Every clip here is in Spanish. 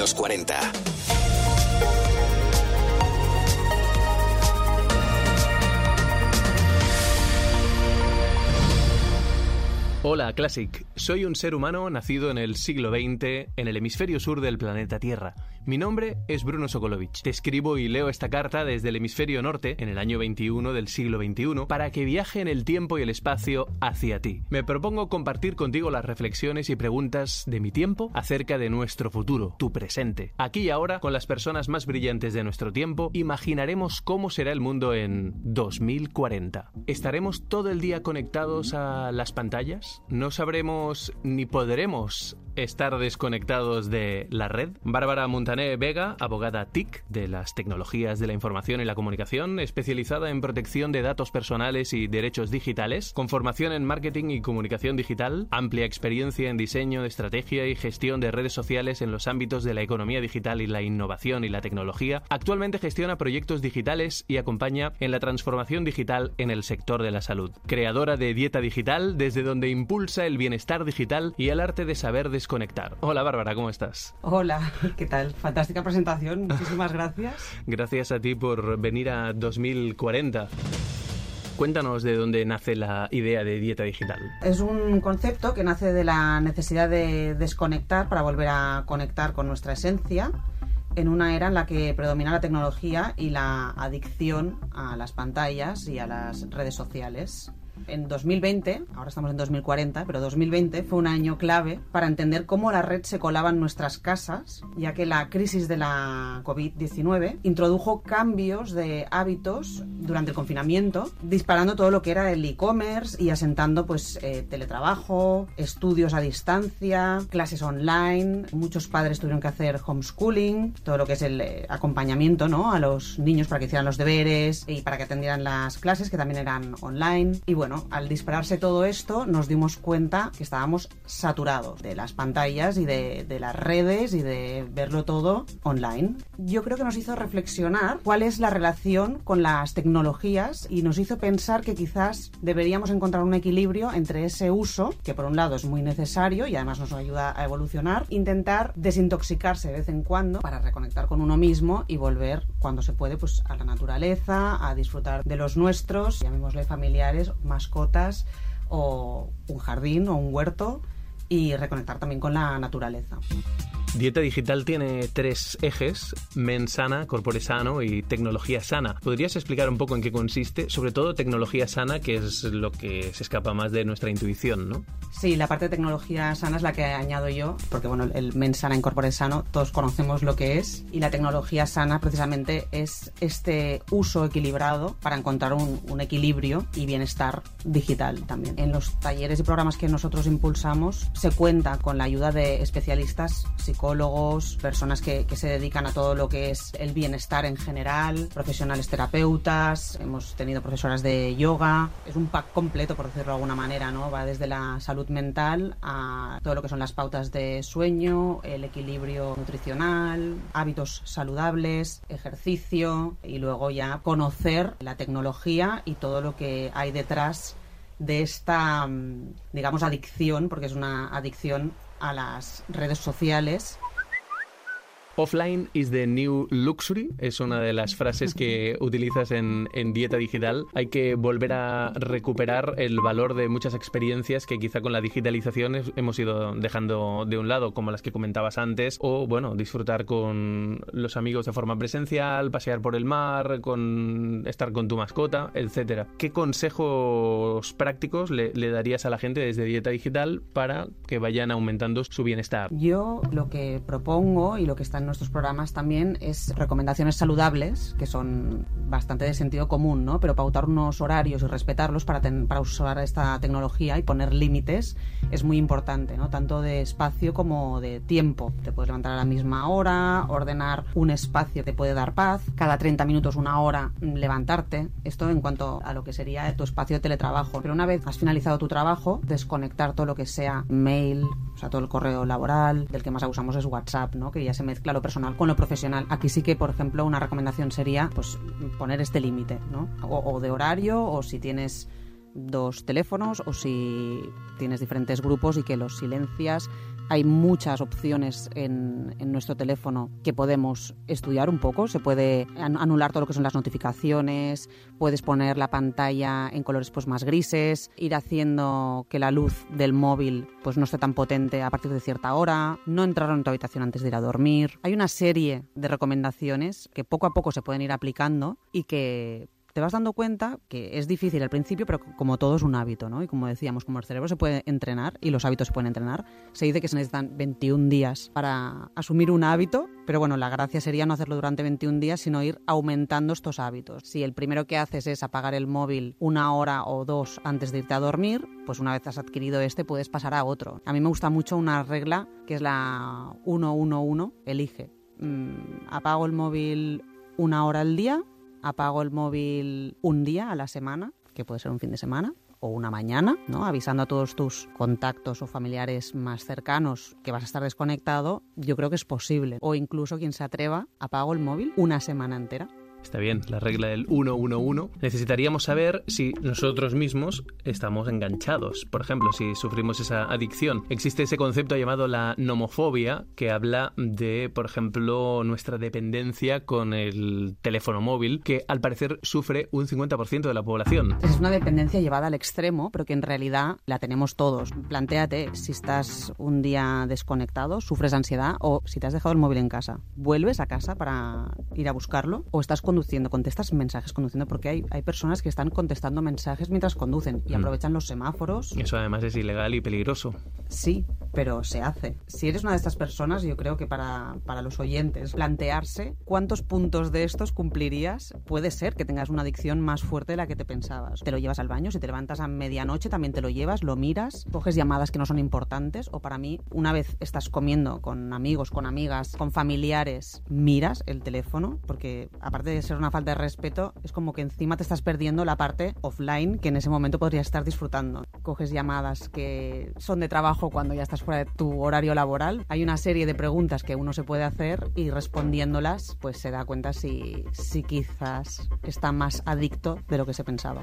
los 40. Hola, Classic. Soy un ser humano nacido en el siglo XX en el hemisferio sur del planeta Tierra. Mi nombre es Bruno Sokolovich. Te escribo y leo esta carta desde el hemisferio norte, en el año 21 del siglo XXI, para que viaje en el tiempo y el espacio hacia ti. Me propongo compartir contigo las reflexiones y preguntas de mi tiempo acerca de nuestro futuro, tu presente. Aquí y ahora, con las personas más brillantes de nuestro tiempo, imaginaremos cómo será el mundo en 2040. ¿Estaremos todo el día conectados a las pantallas? ¿No sabremos ni podremos estar desconectados de la red? Bárbara Montané Vega, abogada TIC de las tecnologías de la información y la comunicación, especializada en protección de datos personales y derechos digitales, con formación en marketing y comunicación digital, amplia experiencia en diseño, estrategia y gestión de redes sociales en los ámbitos de la economía digital y la innovación y la tecnología, actualmente gestiona proyectos digitales y acompaña en la transformación digital en el sector de la salud. Creadora de Dieta Digital, desde donde impulsa el bienestar digital y el arte de saber desconectar. Hola Bárbara, ¿cómo estás? Hola, ¿qué tal? Fantástica presentación, muchísimas gracias. Gracias a ti por venir a 2040. Cuéntanos de dónde nace la idea de dieta digital. Es un concepto que nace de la necesidad de desconectar para volver a conectar con nuestra esencia en una era en la que predomina la tecnología y la adicción a las pantallas y a las redes sociales en 2020, ahora estamos en 2040, pero 2020 fue un año clave para entender cómo la red se colaba en nuestras casas, ya que la crisis de la COVID-19 introdujo cambios de hábitos durante el confinamiento, disparando todo lo que era el e-commerce y asentando pues eh, teletrabajo, estudios a distancia, clases online, muchos padres tuvieron que hacer homeschooling, todo lo que es el eh, acompañamiento ¿no? a los niños para que hicieran los deberes y para que atendieran las clases que también eran online y bueno, al dispararse todo esto nos dimos cuenta que estábamos saturados de las pantallas y de, de, las redes y de verlo todo online. Yo creo que nos hizo reflexionar cuál es la relación con las tecnologías y nos hizo pensar que quizás deberíamos encontrar un equilibrio entre ese uso, que por un lado es muy necesario y además nos ayuda a evolucionar, intentar desintoxicarse de vez en cuando para reconectar con uno mismo y volver cuando se puede pues a la naturaleza, a disfrutar de los nuestros, llamémosle familiares, más mascotas o un jardín o un huerto y reconectar también con la naturaleza. Dieta Digital tiene tres ejes, men sana, corpore sano y tecnología sana. ¿Podrías explicar un poco en qué consiste? Sobre todo tecnología sana, que es lo que se escapa más de nuestra intuición, ¿no? Sí, la parte de tecnología sana es la que añado yo, porque bueno, el men sana en corpore sano, todos conocemos lo que es, y la tecnología sana precisamente es este uso equilibrado para encontrar un, un equilibrio y bienestar digital también. En los talleres y programas que nosotros impulsamos se cuenta con la ayuda de especialistas psicólogos, psicólogos, personas que, que, se dedican a todo lo que es el bienestar en general, profesionales terapeutas, hemos tenido profesoras de yoga, es un pack completo por decirlo de alguna manera, ¿no? Va desde la salud mental a todo lo que son las pautas de sueño, el equilibrio nutricional, hábitos saludables, ejercicio y luego ya conocer la tecnología y todo lo que hay detrás de esta, mm, digamos, adicción, porque es una adicción a las redes sociales Offline is the new luxury es una de las frases que utilizas en, en, dieta digital. Hay que volver a recuperar el valor de muchas experiencias que quizá con la digitalización hemos ido dejando de un lado, como las que comentabas antes, o bueno, disfrutar con los amigos de forma presencial, pasear por el mar, con estar con tu mascota, etcétera. ¿Qué consejos prácticos le, le darías a la gente desde dieta digital para que vayan aumentando su bienestar? Yo lo que propongo y lo que está en nuestros programas también es recomendaciones saludables, que son bastante de sentido común, ¿no? Pero pautar unos horarios y respetarlos para, ten, para usar esta tecnología y poner límites es muy importante, ¿no? Tanto de espacio como de tiempo. Te puedes levantar a la misma hora, ordenar un espacio te puede dar paz, cada 30 minutos, una hora, levantarte. Esto en cuanto a lo que sería tu espacio de teletrabajo. Pero una vez has finalizado tu trabajo, desconectar todo lo que sea mail, o sea, todo el correo laboral, del que más usamos es WhatsApp, ¿no? Que ya se mezcla lo personal con lo profesional. Aquí sí que, por ejemplo, una recomendación sería pues poner este límite, ¿no? O de horario, o si tienes dos teléfonos, o si tienes diferentes grupos y que los silencias Hay muchas opciones en, nuestro teléfono que podemos estudiar un poco. Se puede anular todo lo que son las notificaciones, puedes poner la pantalla en colores pues más grises, ir haciendo que la luz del móvil pues no esté tan potente a partir de cierta hora, no entrar en tu habitación antes de ir a dormir. Hay una serie de recomendaciones que poco a poco se pueden ir aplicando y que te vas dando cuenta que es difícil al principio, pero como todo es un hábito, ¿no? Y como decíamos, como el cerebro se puede entrenar y los hábitos se pueden entrenar, se dice que se necesitan 21 días para asumir un hábito, pero bueno, la gracia sería no hacerlo durante 21 días, sino ir aumentando estos hábitos. Si el primero que haces es apagar el móvil una hora o dos antes de irte a dormir, pues una vez has adquirido este puedes pasar a otro. A mí me gusta mucho una regla que es la 111, elige. Mm, apago el móvil una hora al día apago el móvil un día a la semana, que puede ser un fin de semana, o una mañana, ¿no? Avisando a todos tus contactos o familiares más cercanos que vas a estar desconectado, yo creo que es posible. O incluso quien se atreva, apago el móvil una semana entera. Está bien, la regla del 111. Necesitaríamos saber si nosotros mismos estamos enganchados. Por ejemplo, si sufrimos esa adicción. Existe ese concepto llamado la nomofobia, que habla de, por ejemplo, nuestra dependencia con el teléfono móvil, que al parecer sufre un 50% de la población. Es una dependencia llevada al extremo, pero que en realidad la tenemos todos. Plantéate si estás un día desconectado, sufres ansiedad o si te has dejado el móvil en casa. ¿Vuelves a casa para ir a buscarlo o estás conduciendo, contestas mensajes conduciendo, porque hay, hay personas que están contestando mensajes mientras conducen y mm. aprovechan los semáforos. Eso además es ilegal y peligroso. Sí, pero se hace. Si eres una de estas personas, yo creo que para, para los oyentes, plantearse cuántos puntos de estos cumplirías, puede ser que tengas una adicción más fuerte de la que te pensabas. Te lo llevas al baño, si te levantas a medianoche también te lo llevas, lo miras, coges llamadas que no son importantes, o para mí, una vez estás comiendo con amigos, con amigas, con familiares, miras el teléfono, porque aparte de ser una falta de respeto, es como que encima te estás perdiendo la parte offline que en ese momento podrías estar disfrutando. Coges llamadas que son de trabajo cuando ya estás fuera de tu horario laboral. Hay una serie de preguntas que uno se puede hacer y respondiéndolas, pues se da cuenta si, si quizás está más adicto de lo que se pensaba.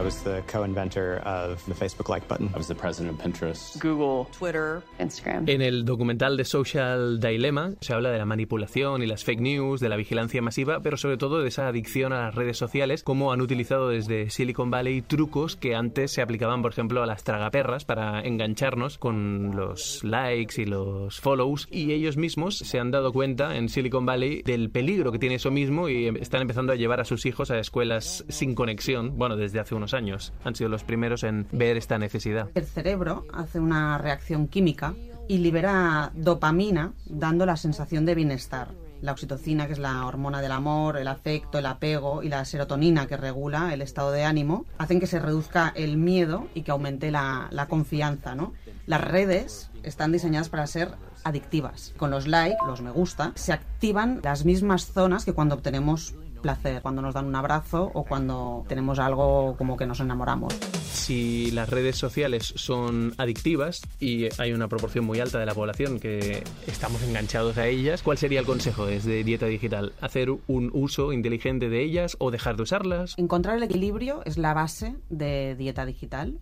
I was the co-inventor of the Facebook like button. I was the president of Pinterest. Google, Twitter, Instagram. En el documental de Social Dilemma se habla de la manipulación y las fake news, de la vigilancia masiva, pero sobre todo de esa adicción a las redes sociales, como han utilizado desde Silicon Valley trucos que antes se aplicaban, por ejemplo, a las tragaperras para engancharnos con los likes y los follows, y ellos mismos se han dado cuenta en Silicon Valley del peligro que tiene eso mismo y están empezando a llevar a sus hijos a escuelas sin conexión, bueno, desde hace unos años han sido los primeros en ver esta necesidad. El cerebro hace una reacción química y libera dopamina dando la sensación de bienestar. La oxitocina, que es la hormona del amor, el afecto, el apego, y la serotonina, que regula el estado de ánimo, hacen que se reduzca el miedo y que aumente la, la confianza. ¿no? Las redes están diseñadas para ser adictivas. Con los likes, los me gusta, se activan las mismas zonas que cuando obtenemos placer, cuando nos dan un abrazo o cuando tenemos algo como que nos enamoramos. Si las redes sociales son adictivas y hay una proporción muy alta de la población que estamos enganchados a ellas, ¿cuál sería el consejo desde Dieta Digital? ¿Hacer un uso inteligente de ellas o dejar de usarlas? Encontrar el equilibrio es la base de Dieta Digital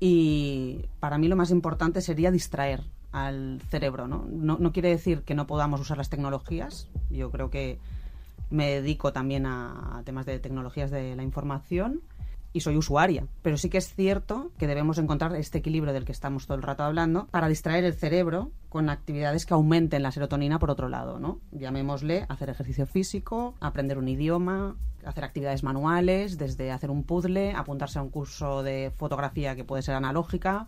y para mí lo más importante sería distraer al cerebro. ¿no? No, no quiere decir que no podamos usar las tecnologías. Yo creo que me dedico también a temas de tecnologías de la información y soy usuaria. Pero sí que es cierto que debemos encontrar este equilibrio del que estamos todo el rato hablando para distraer el cerebro con actividades que aumenten la serotonina por otro lado, ¿no? Llamémosle hacer ejercicio físico, aprender un idioma, hacer actividades manuales, desde hacer un puzzle, apuntarse a un curso de fotografía que puede ser analógica,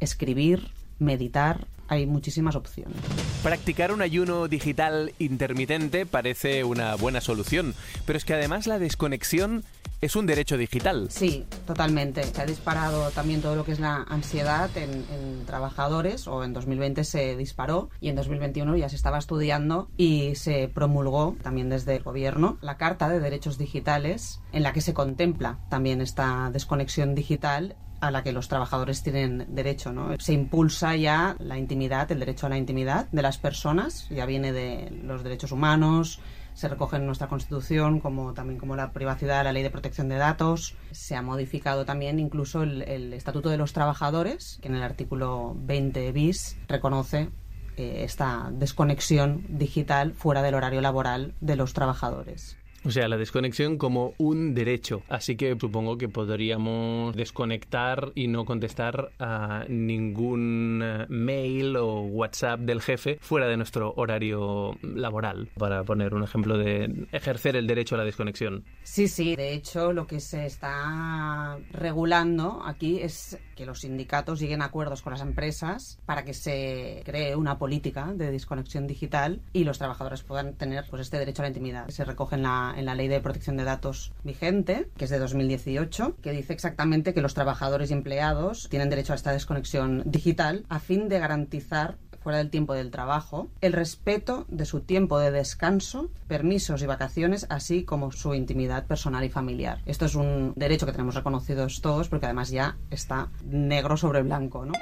escribir, meditar, hay muchísimas opciones. Practicar un ayuno digital intermitente parece una buena solución, pero es que además la desconexión es un derecho digital. Sí, totalmente. Se ha disparado también todo lo que es la ansiedad en, trabajadores, o en 2020 se disparó y en 2021 ya se estaba estudiando y se promulgó también desde el gobierno la Carta de Derechos Digitales en la que se contempla también esta desconexión digital a la que los trabajadores tienen derecho. ¿no? Se impulsa ya la intimidad, el derecho a la intimidad de las personas, ya viene de los derechos humanos, se recogen en nuestra Constitución, como también como la privacidad, la ley de protección de datos. Se ha modificado también incluso el, el Estatuto de los Trabajadores, que en el artículo 20 bis reconoce eh, esta desconexión digital fuera del horario laboral de los trabajadores. O sea, la desconexión como un derecho. Así que supongo que podríamos desconectar y no contestar a ningún eh, mail o WhatsApp del jefe fuera de nuestro horario laboral, para poner un ejemplo de ejercer el derecho a la desconexión. Sí, sí. De hecho, lo que se está regulando aquí es que los sindicatos lleguen a acuerdos con las empresas para que se cree una política de desconexión digital y los trabajadores puedan tener pues este derecho a la intimidad. Se recoge la, en la ley de protección de datos vigente, que es de 2018, que dice exactamente que los trabajadores y empleados tienen derecho a esta desconexión digital a fin de garantizar fuera del tiempo del trabajo, el respeto de su tiempo de descanso, permisos y vacaciones, así como su intimidad personal y familiar. Esto es un derecho que tenemos reconocidos todos porque además ya está negro sobre blanco, ¿no?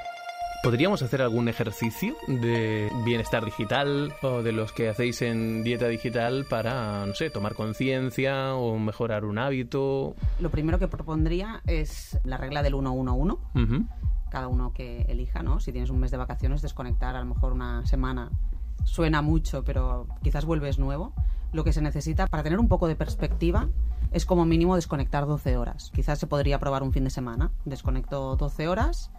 ¿Podríamos hacer algún ejercicio de bienestar digital o de los que hacéis en dieta digital para, no sé, tomar conciencia o mejorar un hábito? Lo primero que propondría es la regla del 111. Ujú. cada uno que elija, ¿no? Si tienes un mes de vacaciones, desconectar a lo mejor una semana suena mucho, pero quizás vuelves nuevo. Lo que se necesita para tener un poco de perspectiva es como mínimo desconectar 12 horas. Quizás se podría probar un fin de semana. Desconecto 12 horas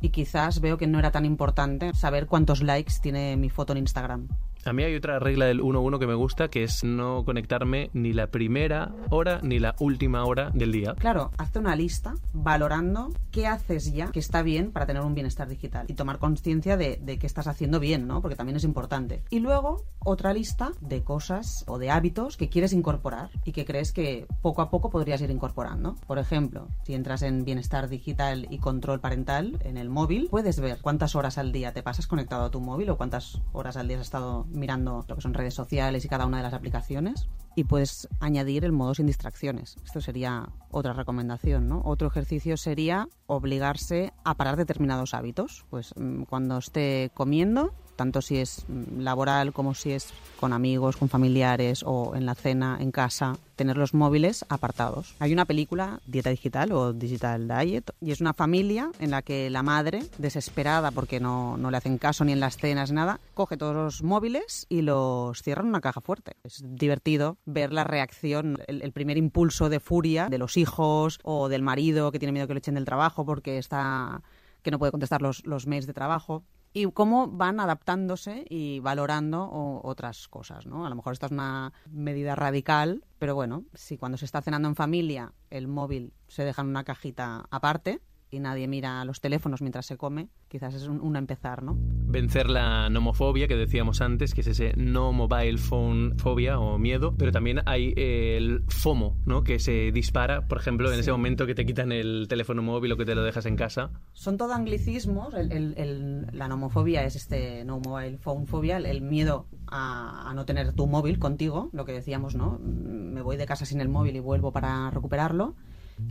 y quizás veo que no era tan importante saber cuántos likes tiene mi foto en Instagram. A mí hay otra regla del 1-1 que me gusta, que es no conectarme ni la primera hora ni la última hora del día. Claro, hazte una lista valorando qué haces ya que está bien para tener un bienestar digital y tomar conciencia de, de qué estás haciendo bien, ¿no? Porque también es importante. Y luego otra lista de cosas o de hábitos que quieres incorporar y que crees que poco a poco podrías ir incorporando. Por ejemplo, si entras en bienestar digital y control parental en el móvil, puedes ver cuántas horas al día te pasas conectado a tu móvil o cuántas horas al día has estado mirando lo que son redes sociales y cada una de las aplicaciones y puedes añadir el modo sin distracciones. Esto sería otra recomendación, ¿no? Otro ejercicio sería obligarse a parar determinados hábitos. Pues mm, cuando esté comiendo, tanto si es mm, laboral como si es con amigos, con familiares o en la cena, en casa, tener los móviles apartados. Hay una película, Dieta Digital o Digital Diet, y es una familia en la que la madre, desesperada porque no, no le hacen caso ni en las cenas, nada, coge todos los móviles y los cierra en una caja fuerte. Es divertido ver la reacción, el, el primer impulso de furia de los hijos o del marido que tiene miedo que lo echen del trabajo porque está que no puede contestar los, los mails de trabajo y cómo van adaptándose y valorando o- otras cosas, ¿no? A lo mejor esta es una medida radical, pero bueno, si cuando se está cenando en familia el móvil se deja en una cajita aparte y nadie mira los teléfonos mientras se come, quizás es un, un empezar, ¿no? Vencer la nomofobia que decíamos antes, que es ese no mobile phone fobia o miedo, pero también hay eh, el FOMO, ¿no? Que se dispara, por ejemplo, en ese momento que te quitan el teléfono móvil o que te lo dejas en casa. Son todo anglicismos. El- el- el- la nomofobia es este no mobile phone phobia, el, miedo a, a no tener tu móvil contigo, lo que decíamos, ¿no? Me voy de casa sin el móvil y vuelvo para recuperarlo.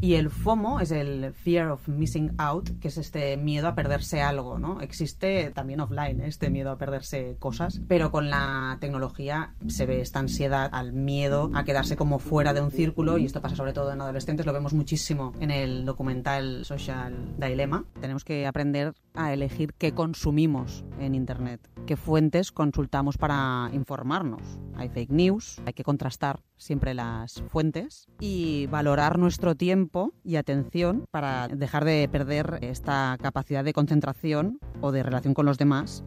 Y el FOMO es el fear of missing out, que es este miedo a perderse algo, ¿no? Existe también offline ¿eh? este miedo a perderse cosas, pero con la tecnología se ve esta ansiedad al miedo a quedarse como fuera de un círculo y esto pasa sobre todo en adolescentes, lo vemos muchísimo en el documental Social Dilemma. Tenemos que aprender a elegir qué consumimos en Internet, qué fuentes consultamos para informarnos. Hay fake news, hay que contrastar siempre las fuentes y valorar nuestro tiempo y atención para dejar de perder esta capacidad de concentración o de relación con los demás.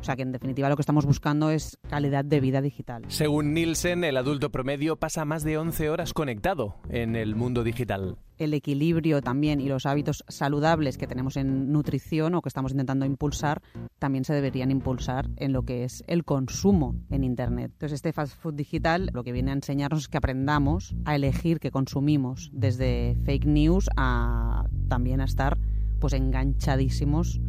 O sea que en definitiva lo que estamos buscando es calidad de vida digital. Según Nielsen, el adulto promedio pasa más de 11 horas conectado en el mundo digital. el equilibrio también y los hábitos saludables que tenemos en nutrición o que estamos intentando impulsar también se deberían impulsar en lo que es el consumo en Internet. Entonces este fast food digital lo que viene a enseñarnos es que aprendamos a elegir qué consumimos, desde fake news a también a estar pues enganchadísimos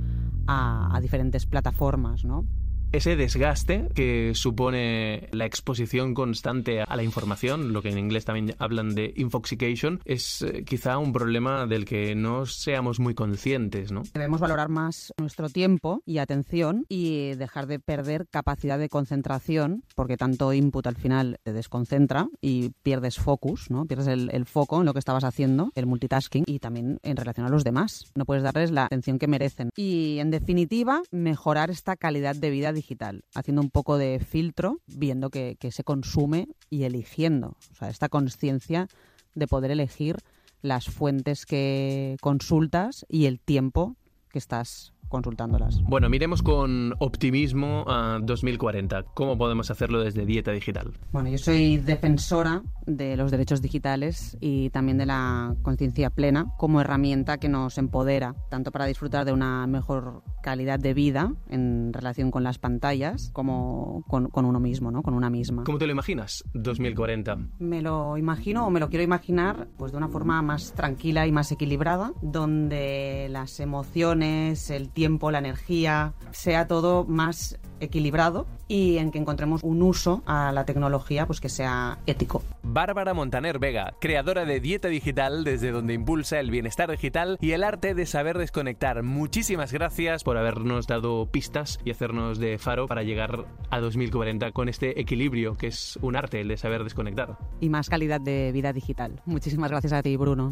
a, diferentes plataformas, ¿no? Ese desgaste que supone la exposición constante a la información, lo que en inglés también hablan de infoxication, es eh, quizá un problema del que no seamos muy conscientes, ¿no? Debemos valorar más nuestro tiempo y atención y dejar de perder capacidad de concentración, porque tanto input al final te desconcentra y pierdes focus, ¿no? Pierdes el, el foco en lo que estabas haciendo, el multitasking y también en relación a los demás. No puedes darles la atención que merecen. Y en definitiva, mejorar esta calidad de vida digital, haciendo un poco de filtro, viendo que, que se consume y eligiendo. O sea, esta conciencia de poder elegir las fuentes que consultas y el tiempo que estás consultándolas. Bueno, miremos con optimismo a 2040. ¿Cómo podemos hacerlo desde Dieta Digital? Bueno, yo soy defensora de los derechos digitales y también de la conciencia plena como herramienta que nos empodera, tanto para disfrutar de una mejor calidad de vida en relación con las pantallas como con, con uno mismo, ¿no? con una misma. ¿Cómo te lo imaginas 2040? Me lo imagino o me lo quiero imaginar pues de una forma más tranquila y más equilibrada, donde las emociones, el tiempo, la energía, sea todo más equilibrado y en que encontremos un uso a la tecnología pues que sea ético. Bárbara Montaner Vega, creadora de Dieta Digital, desde donde impulsa el bienestar digital y el arte de saber desconectar. Muchísimas gracias por habernos dado pistas y hacernos de faro para llegar a 2040 con este equilibrio que es un arte, el de saber desconectar. Y más calidad de vida digital. Muchísimas gracias a ti, Bruno.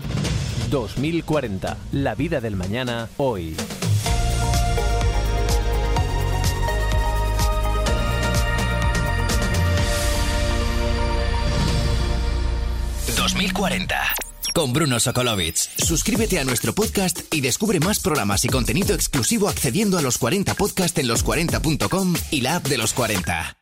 2040, la vida del mañana, hoy. ...2040... Con Bruno Sokolovic. Suscríbete a nuestro podcast y descubre más programas y contenido exclusivo accediendo a los 40 podcast en los40.com y la app de los 40.